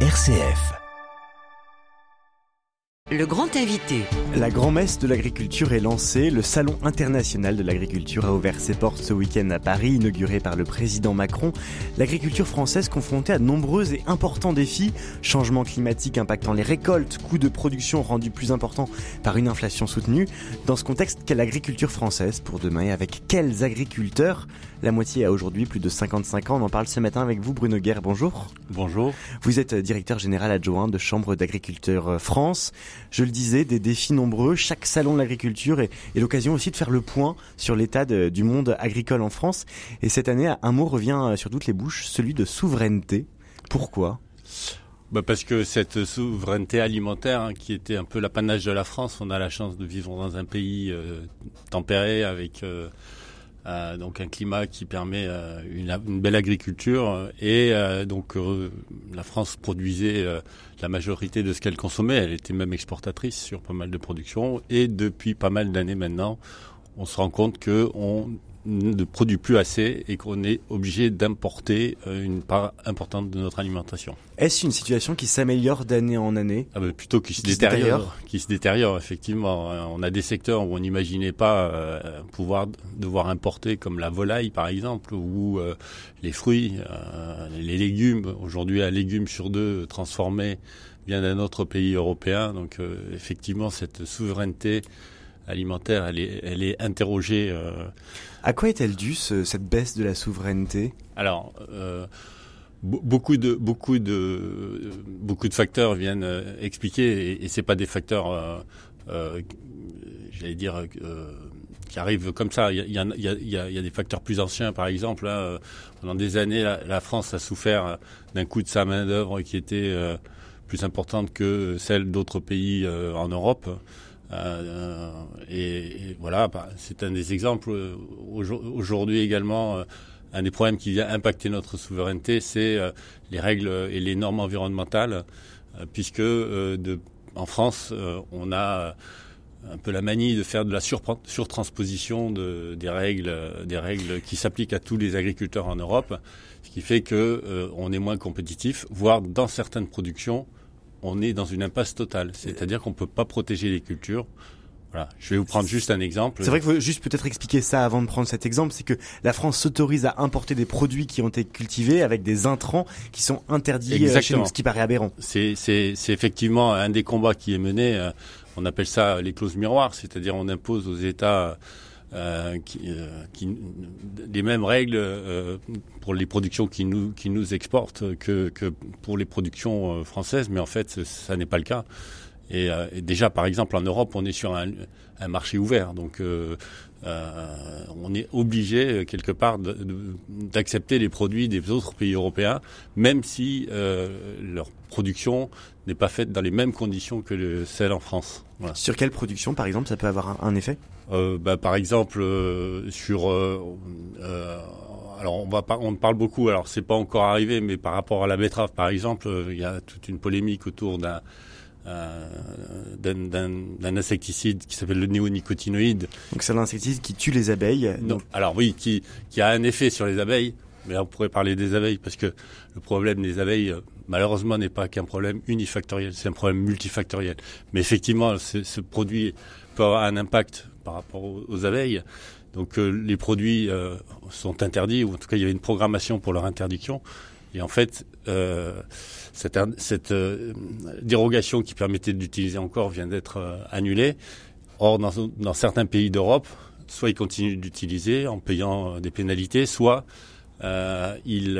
RCF. Le grand invité. La grand-messe de l'agriculture est lancée. Le Salon international de l'agriculture a ouvert ses portes ce week-end à Paris, inauguré par le président Macron. L'agriculture française confrontée à de nombreux et importants défis. Changement climatique impactant les récoltes, coûts de production rendus plus importants par une inflation soutenue. Dans ce contexte, quelle agriculture française pour demain et avec quels agriculteurs? La moitié a aujourd'hui plus de 55 ans. On en parle ce matin avec vous, Bruno Guerre. Bonjour. Bonjour. Vous êtes directeur général adjoint de Chambre d'agriculture France. Je le disais, des défis nombreux. Chaque salon de l'agriculture est, l'occasion aussi de faire le point sur l'état du monde agricole en France. Et cette année, un mot revient sur toutes les bouches, celui de souveraineté. Pourquoi? Bah parce que cette souveraineté alimentaire, hein, qui était un peu l'apanage de la France, on a la chance de vivre dans un pays euh, tempéré avec euh, euh, donc un climat qui permet euh, une, belle agriculture et euh, donc la France produisait la majorité de ce qu'elle consommait. Elle était même exportatrice sur pas mal de productions et depuis pas mal d'années maintenant, on se rend compte que on ne produit plus assez et qu'on est obligé d'importer euh, une part importante de notre alimentation. Est-ce une situation qui s'améliore d'année en année? Ah ben Plutôt qui se détériore, qui se détériore effectivement. On a des secteurs où on n'imaginait pas euh, pouvoir devoir importer, comme la volaille par exemple, ou euh, les fruits, les légumes. Aujourd'hui, un légume sur deux transformé vient d'un autre pays européen. Donc effectivement, cette souveraineté alimentaire, elle est, elle est interrogée. Euh... À quoi est-elle due cette baisse de la souveraineté? Alors. Euh, beaucoup de beaucoup de beaucoup de facteurs viennent euh, expliquer et, et c'est pas des facteurs euh, euh j'allais dire euh, qui arrivent comme ça il y a, il y a, il y a, il y a des facteurs plus anciens par exemple hein, pendant des années la, la, France a souffert d'un coût de sa main d'œuvre qui était plus importante que celle d'autres pays en Europe euh, et, voilà, bah, c'est un des exemples. Aujourd'hui également, euh, un des problèmes qui vient impacter notre souveraineté, c'est euh, les règles et les normes environnementales, puisque en France, on a un peu la manie de faire de la surtransposition de, des règles, des règles qui s'appliquent à tous les agriculteurs en Europe, ce qui fait que on est moins compétitif, voire dans certaines productions, on est dans une impasse totale. C'est-à-dire qu'on ne peut pas protéger les cultures. Voilà. Je vais vous prendre juste un exemple. C'est vrai qu'il faut juste peut-être expliquer ça avant de prendre cet exemple. C'est que la France s'autorise à importer des produits qui ont été cultivés avec des intrants qui sont interdits euh, Exactement. chez nous, ce qui paraît aberrant. C'est effectivement un des combats qui est mené. Euh, on appelle ça les clauses miroirs, c'est-à-dire on impose aux États euh, qui, euh, qui, les mêmes règles euh, pour les productions qui nous, qui nous exportent que, que pour les productions françaises, mais en fait, ça n'est pas le cas. Et, et, déjà, par exemple, en Europe, on est sur un, un marché ouvert, donc euh, on est obligé quelque part d'accepter les produits des autres pays européens, même si leur production n'est pas faite dans les mêmes conditions que le, celle en France. Voilà. Sur quelle production, par exemple, ça peut avoir un, effet? Euh, bah, Par exemple, euh, sur... Euh, euh, alors on, va on parle beaucoup, alors c'est pas encore arrivé, mais par rapport à la betterave, par exemple, euh, il y a toute une polémique autour d'un d'un insecticide qui s'appelle le néonicotinoïde. Donc c'est l'insecticide qui tue les abeilles. Non. Alors oui, qui, qui a un effet sur les abeilles, mais là on pourrait parler des abeilles parce que le problème des abeilles, malheureusement, n'est pas qu'un problème unifactoriel, c'est un problème multifactoriel. Mais effectivement, ce produit peut avoir un impact par rapport aux, abeilles. Donc euh, les produits euh, sont interdits, ou en tout cas il y avait une programmation pour leur interdiction. Et en fait, euh, cette, cette dérogation qui permettait d'utiliser encore vient d'être annulée. Or, dans, certains pays d'Europe, soit ils continuent d'utiliser en payant des pénalités, soit ils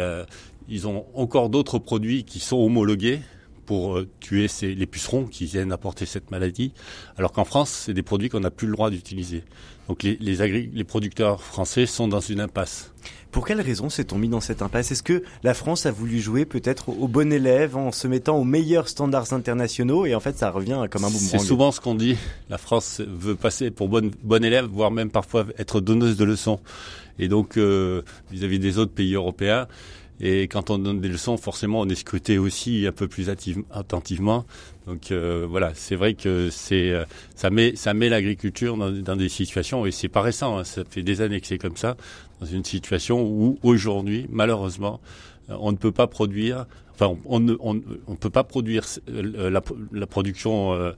ont encore d'autres produits qui sont homologués pour euh, tuer ces, les pucerons qui viennent apporter cette maladie, alors qu'en France, c'est des produits qu'on n'a plus le droit d'utiliser. Donc les, les, les producteurs français sont dans une impasse. Pour quelles raisons s'est-on mis dans cette impasse? Est-ce que la France a voulu jouer peut-être au bon élève en se mettant aux meilleurs standards internationaux et en fait ça revient comme un boomerang? C'est souvent ce qu'on dit. La France veut passer pour bonne, bon élève, voire même parfois être donneuse de leçons. Et donc euh, vis-à-vis -vis des autres pays européens, et quand on donne des leçons, forcément, on est scruté aussi un peu plus attentivement. Donc euh, voilà, c'est vrai que c'est euh, ça met ça met l'agriculture dans, dans, des situations et c'est pas récent. Hein, ça fait des années que c'est comme ça, dans une situation où aujourd'hui, malheureusement, on ne peut pas produire Enfin, on ne on, peut pas produire la, la production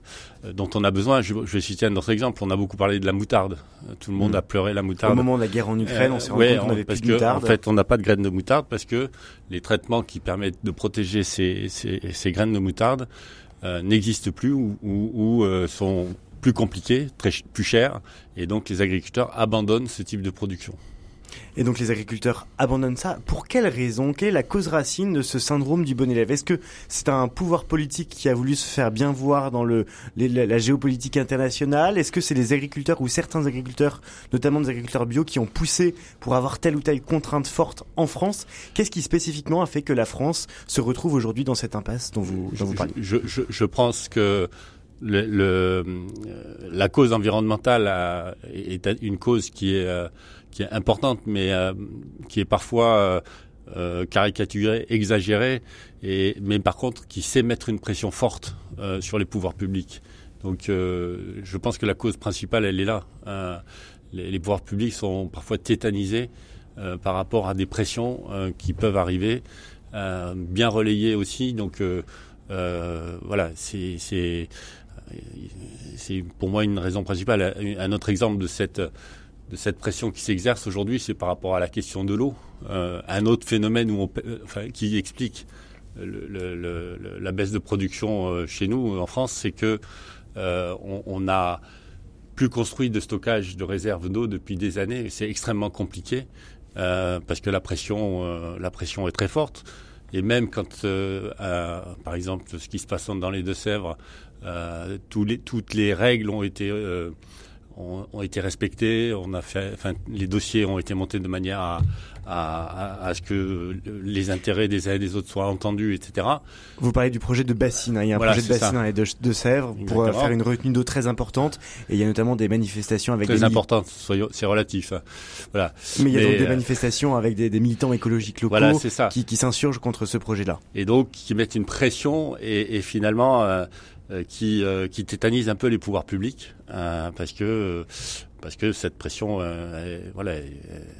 dont on a besoin. Je, vais citer un autre exemple. On a beaucoup parlé de la moutarde. Tout le monde mm. a pleuré la moutarde. Au moment de la guerre en Ukraine, on s'est rendu compte qu'on plus de moutarde. En fait, on n'a pas de graines de moutarde parce que les traitements qui permettent de protéger ces, ces, ces graines de moutarde n'existent plus ou, ou, ou sont plus compliqué, très, plus cher, et donc les agriculteurs abandonnent ce type de production. Et donc les agriculteurs abandonnent ça. Pour quelle raison? Quelle est la cause racine de ce syndrome du bon élève? Est-ce que c'est un pouvoir politique qui a voulu se faire bien voir dans le, la, géopolitique internationale? Est-ce que c'est les agriculteurs ou certains agriculteurs, notamment des agriculteurs bio, qui ont poussé pour avoir telle ou telle contrainte forte en France? Qu'est-ce qui spécifiquement a fait que la France se retrouve aujourd'hui dans cette impasse dont vous, dont vous parlez? Je, pense que le, la cause environnementale est une cause qui est, euh, qui est importante, mais euh, qui est parfois euh, caricaturée, exagérée, et, mais par contre qui sait mettre une pression forte sur les pouvoirs publics. Donc je pense que la cause principale, elle est là. Les, les, pouvoirs publics sont parfois tétanisés par rapport à des pressions qui peuvent arriver, bien relayées aussi. Donc voilà, c'est c'est pour moi une raison principale. Un autre exemple de cette, de cette pression qui s'exerce aujourd'hui, c'est par rapport à la question de l'eau. Euh, un autre phénomène enfin, qui explique la baisse de production euh, chez nous en France, c'est que euh, on, a plus construit de stockage de réserves d'eau depuis des années. C'est extrêmement compliqué euh, parce que la pression, euh, est très forte. Et même quand, par exemple, ce qui se passe dans les Deux-Sèvres, euh, toutes les règles ont été euh, ont, ont, été respectées. On a fait, enfin, les dossiers ont été montés de manière à, à, à, ce que les intérêts des uns et des autres soient entendus, etc. Vous parlez du projet de bassine. Hein. Il y a un projet de bassine et de, de, Sèvres pour euh, faire une retenue d'eau très importante. Et il y a notamment des manifestations avec très des importantes. C'est relatif. Hein. Voilà. Mais il y a donc des manifestations avec des, des, militants écologiques locaux voilà, qui, qui s'insurgent contre ce projet-là. Et donc qui mettent une pression et, et finalement. Euh, euh, qui, euh, qui tétanise un peu les pouvoirs publics euh, parce que parce que cette pression, elle, voilà,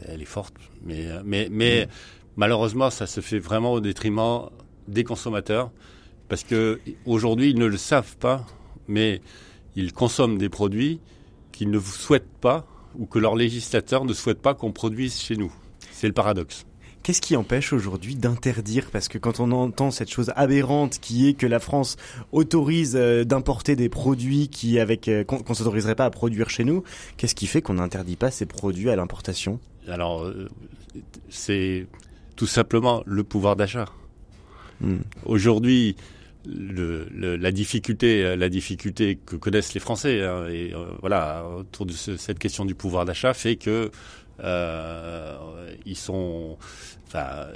elle, est forte. Mais mais mais mmh. malheureusement, ça se fait vraiment au détriment des consommateurs parce que aujourd'hui, ils ne le savent pas, mais ils consomment des produits qu'ils ne souhaitent pas ou que leurs législateurs ne souhaitent pas qu'on produise chez nous. C'est le paradoxe. Qu'est-ce qui empêche aujourd'hui d'interdire? Parce que quand on entend cette chose aberrante qui est que la France autorise euh, d'importer des produits qui avec euh, qu'on s'autoriserait pas à produire chez nous, qu'est-ce qui fait qu'on n'interdit pas ces produits à l'importation? Alors euh, c'est tout simplement le pouvoir d'achat. Hmm. Aujourd'hui, le, la difficulté, la difficulté que connaissent les Français, hein, et voilà, autour de cette question du pouvoir d'achat, fait que ils sont, enfin,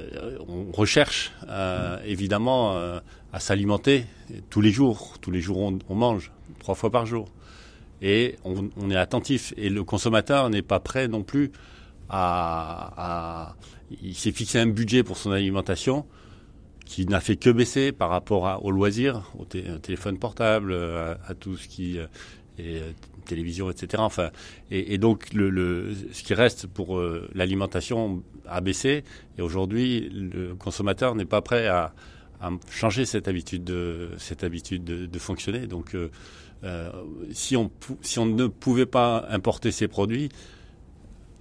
on recherche euh, évidemment euh, à s'alimenter tous les jours. Tous les jours, on, mange trois fois par jour, et on, est attentif. Et le consommateur n'est pas prêt non plus à, il s'est fixé un budget pour son alimentation qui n'a fait que baisser par rapport à, aux loisirs, au, téléphone portable, à, tout ce qui est télévision, etc. Enfin, et, et donc le, ce qui reste pour euh, l'alimentation a baissé. Et aujourd'hui, le consommateur n'est pas prêt à, changer cette habitude de cette habitude de, fonctionner. Donc, euh, euh, si on si on ne pouvait pas importer ces produits,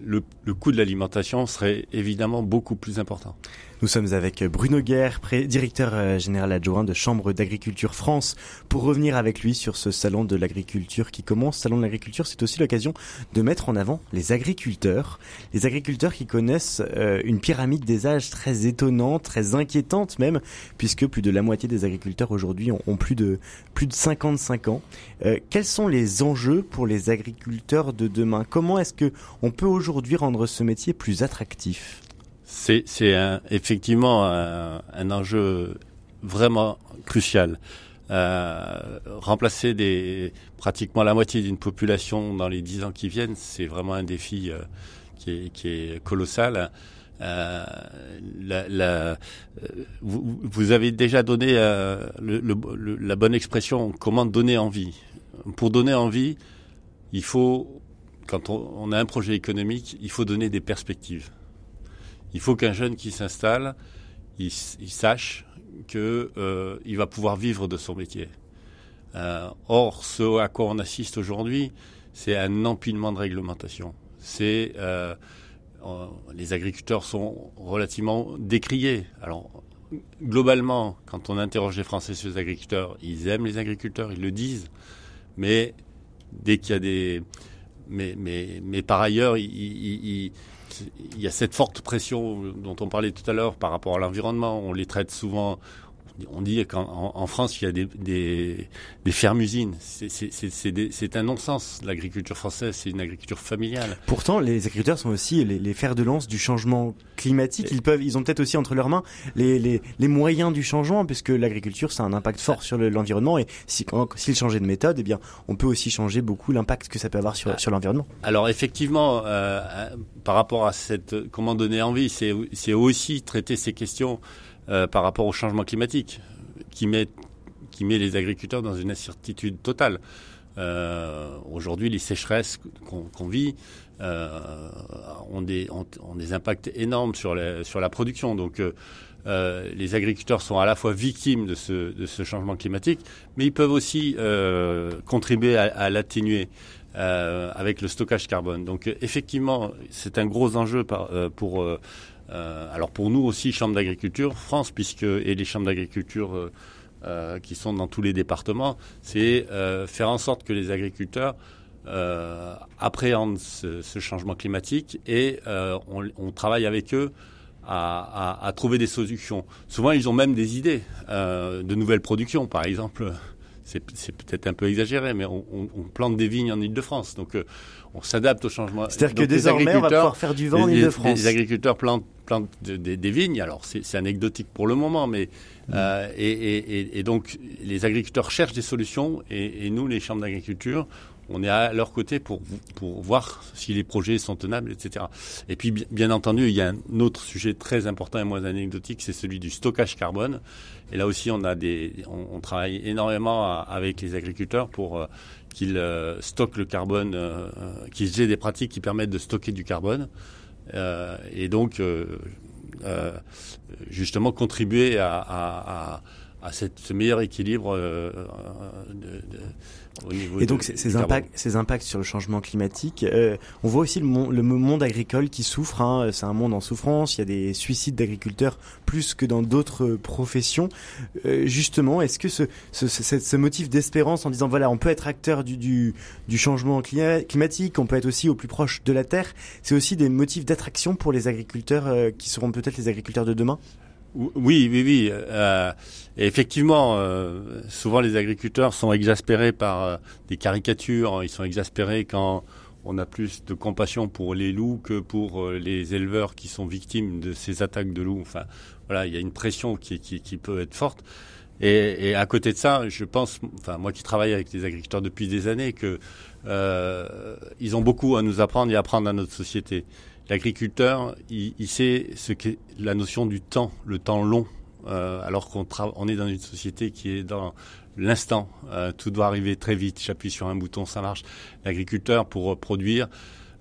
le, le coût de l'alimentation serait évidemment beaucoup plus important. Nous sommes avec Bruno Guerre, directeur euh, général adjoint de Chambre d'agriculture France, pour revenir avec lui sur ce salon de l'agriculture qui commence. Salon de l'agriculture, c'est aussi l'occasion de mettre en avant les agriculteurs. Les agriculteurs qui connaissent euh, une pyramide des âges très étonnante, très inquiétante même, puisque plus de la moitié des agriculteurs aujourd'hui ont, plus de plus de 55 ans. Euh, quels sont les enjeux pour les agriculteurs de demain? Comment est-ce que on peut aujourd'hui rendre ce métier plus attractif? C'est effectivement un, enjeu vraiment crucial. Euh, remplacer pratiquement la moitié d'une population dans les dix ans qui viennent, c'est vraiment un défi euh, qui, est, colossal. Euh, vous, avez déjà donné la bonne expression comment donner envie. Pour donner envie, il faut, quand on a un projet économique, il faut donner des perspectives. Il faut qu'un jeune qui s'installe, il, sache que euh, va pouvoir vivre de son métier. Euh, or, ce à quoi on assiste aujourd'hui, c'est un empilement de réglementation. Euh, les agriculteurs sont relativement décriés. Alors, globalement, quand on interroge les Français sur les agriculteurs, ils aiment les agriculteurs, ils le disent. Mais dès qu'il y a des, mais, par ailleurs, il, il, il, y a cette forte pression dont on parlait tout à l'heure par rapport à l'environnement. On les traite souvent, on dit qu'en en France, il y a des, des, des fermes-usines. C'est un non-sens. L'agriculture française, c'est une agriculture familiale. Pourtant, les agriculteurs sont aussi les, les fers de lance du changement climatique. Ils peuvent, ils ont peut-être aussi entre leurs mains les, les, les moyens du changement, puisque l'agriculture, ça a un impact fort sur l'environnement. et si, s'ils changeaient de méthode, eh bien, on peut aussi changer beaucoup l'impact que ça peut avoir sur, ah. sur l'environnement. Alors, effectivement, euh, par rapport à cette, comment donner envie, c'est aussi traiter ces questions euh, par rapport au changement climatique, qui met, les agriculteurs dans une incertitude totale. Euh, Aujourd'hui, les sécheresses qu'on vit euh, ont, des, impacts énormes sur, la production. Donc, les agriculteurs sont à la fois victimes de ce, changement climatique, mais ils peuvent aussi contribuer à, l'atténuer avec le stockage carbone. Donc effectivement, c'est un gros enjeu pour euh, alors pour nous aussi, Chambre d'agriculture, France, puisque et les chambres d'agriculture euh, euh, qui sont dans tous les départements, c'est faire en sorte que les agriculteurs appréhendent ce, changement climatique et on, travaille avec eux à, trouver des solutions. Souvent, ils ont même des idées de nouvelles productions, par exemple. C'est peut-être un peu exagéré, mais on, plante des vignes en Ile-de-France. Donc, on s'adapte au changement. C'est-à-dire que désormais, on va pouvoir faire du vent en Ile-de-France. Les, agriculteurs plantent, plantent des, vignes. Alors, c'est anecdotique pour le moment, mais mm. euh, et, et, et, donc les agriculteurs cherchent des solutions, et, nous, les chambres d'agriculture, on est à leur côté pour, voir si les projets sont tenables, etc. Et puis, bien entendu, il y a un autre sujet très important et moins anecdotique, c'est celui du stockage carbone. Et là aussi, on a des, on, travaille énormément avec les agriculteurs pour euh, qu'ils euh, stockent le carbone, euh, qu'ils aient des pratiques qui permettent de stocker du carbone. et donc, justement, contribuer à cette, ce meilleur équilibre de, de et donc ces, impacts, ces impacts sur le changement climatique, euh, on voit aussi le, le, monde agricole qui souffre. Hein, c'est un monde en souffrance. Il y a des suicides d'agriculteurs plus que dans d'autres professions. Euh, justement, est-ce que ce, ce, ce, ce motif d'espérance en disant voilà, on peut être acteur du, du, du changement climatique, on peut être aussi au plus proche de la terre, c'est aussi des motifs d'attraction pour les agriculteurs euh, qui seront peut-être les agriculteurs de demain? Oui, oui, oui. Euh, effectivement, euh, souvent les agriculteurs sont exaspérés par euh, des caricatures. Ils sont exaspérés quand on a plus de compassion pour les loups que pour les éleveurs qui sont victimes de ces attaques de loups. Enfin, voilà, il y a une pression qui, qui, qui peut être forte. Et, et, à côté de ça, je pense, enfin moi qui travaille avec des agriculteurs depuis des années, que ils ont beaucoup à nous apprendre et à apprendre à notre société. L'agriculteur, il, il, sait ce qu'est la notion du temps, le temps long, euh, alors qu'on on est dans une société qui est dans l'instant. Euh, tout doit arriver très vite. J'appuie sur un bouton, ça marche. L'agriculteur, pour produire,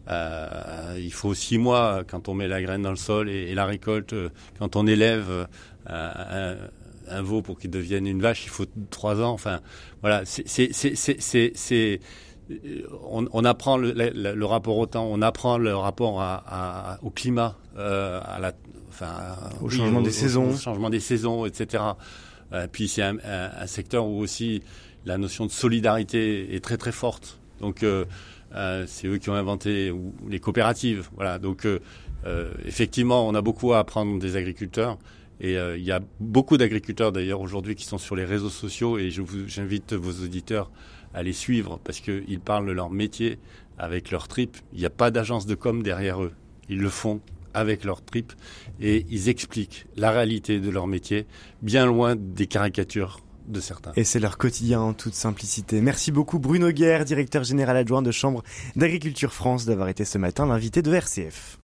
euh, il faut six mois quand on met la graine dans le sol et, la récolte. Quand on élève un, un, veau pour qu'il devienne une vache, il faut trois ans. Enfin, voilà, c'est on, on, apprend le, le, rapport au temps, on apprend le rapport à, à, au climat, euh, à la, enfin, au changement des saisons, au changement des saisons, etc. Euh, puis c'est un, un, secteur où aussi la notion de solidarité est très très forte. Donc euh, c'est eux qui ont inventé les coopératives. Voilà. Donc effectivement, on a beaucoup à apprendre des agriculteurs. Et il y a beaucoup d'agriculteurs d'ailleurs aujourd'hui qui sont sur les réseaux sociaux et je vous, j'invite vos auditeurs à les suivre parce qu'ils parlent de leur métier avec leur trip. Il n'y a pas d'agence de com derrière eux. Ils le font avec leur trip et ils expliquent la réalité de leur métier, bien loin des caricatures de certains. Et c'est leur quotidien en toute simplicité. Merci beaucoup Bruno Guerre, directeur général adjoint de Chambre d'agriculture France, d'avoir été ce matin l'invité de RCF.